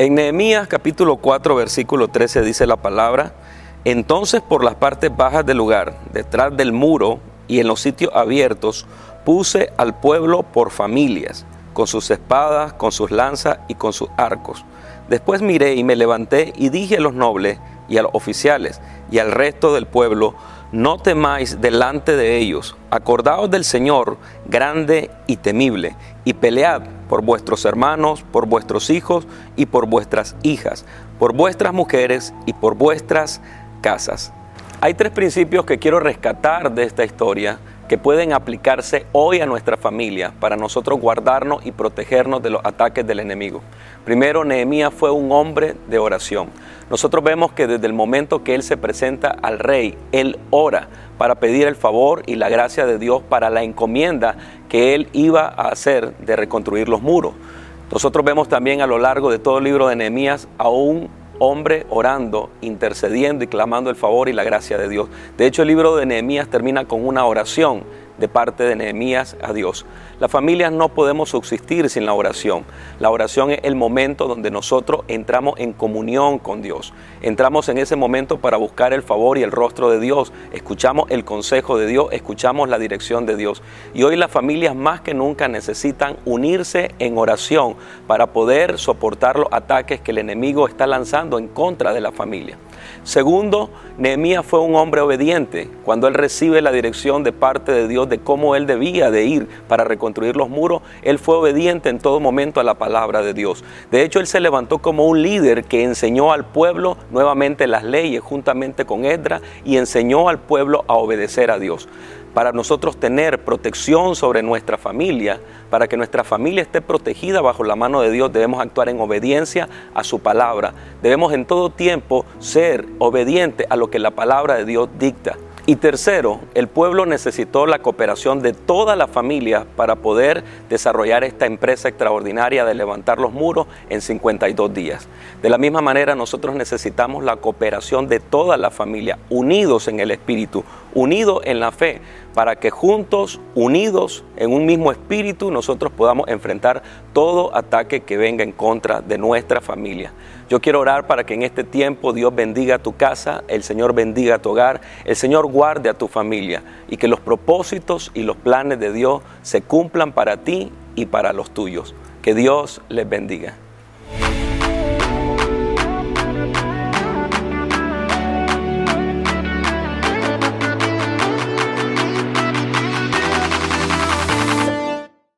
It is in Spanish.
En Nehemías capítulo 4 versículo 13 dice la palabra, entonces por las partes bajas del lugar, detrás del muro y en los sitios abiertos, puse al pueblo por familias, con sus espadas, con sus lanzas y con sus arcos. Después miré y me levanté y dije a los nobles y a los oficiales y al resto del pueblo, no temáis delante de ellos, acordaos del Señor grande y temible, y pelead por vuestros hermanos, por vuestros hijos y por vuestras hijas, por vuestras mujeres y por vuestras casas. Hay tres principios que quiero rescatar de esta historia que pueden aplicarse hoy a nuestra familia para nosotros guardarnos y protegernos de los ataques del enemigo. Primero, Nehemías fue un hombre de oración. Nosotros vemos que desde el momento que él se presenta al rey, él ora para pedir el favor y la gracia de Dios para la encomienda que él iba a hacer de reconstruir los muros. Nosotros vemos también a lo largo de todo el libro de Nehemías a un hombre orando, intercediendo y clamando el favor y la gracia de Dios. De hecho, el libro de Nehemías termina con una oración de parte de Nehemías a Dios. Las familias no podemos subsistir sin la oración. La oración es el momento donde nosotros entramos en comunión con Dios. Entramos en ese momento para buscar el favor y el rostro de Dios. Escuchamos el consejo de Dios, escuchamos la dirección de Dios. Y hoy las familias más que nunca necesitan unirse en oración para poder soportar los ataques que el enemigo está lanzando en contra de la familia. Segundo, Nehemías fue un hombre obediente. Cuando él recibe la dirección de parte de Dios de cómo él debía de ir para reconstruir los muros, él fue obediente en todo momento a la palabra de Dios. De hecho, él se levantó como un líder que enseñó al pueblo nuevamente las leyes juntamente con Edra y enseñó al pueblo a obedecer a Dios para nosotros tener protección sobre nuestra familia, para que nuestra familia esté protegida bajo la mano de Dios, debemos actuar en obediencia a su palabra. Debemos en todo tiempo ser obedientes a lo que la palabra de Dios dicta. Y tercero, el pueblo necesitó la cooperación de toda la familia para poder desarrollar esta empresa extraordinaria de levantar los muros en 52 días. De la misma manera, nosotros necesitamos la cooperación de toda la familia, unidos en el Espíritu, unidos en la fe, para que juntos, unidos en un mismo espíritu, nosotros podamos enfrentar todo ataque que venga en contra de nuestra familia. Yo quiero orar para que en este tiempo Dios bendiga tu casa, el Señor bendiga tu hogar, el Señor guarde a tu familia y que los propósitos y los planes de Dios se cumplan para ti y para los tuyos. Que Dios les bendiga.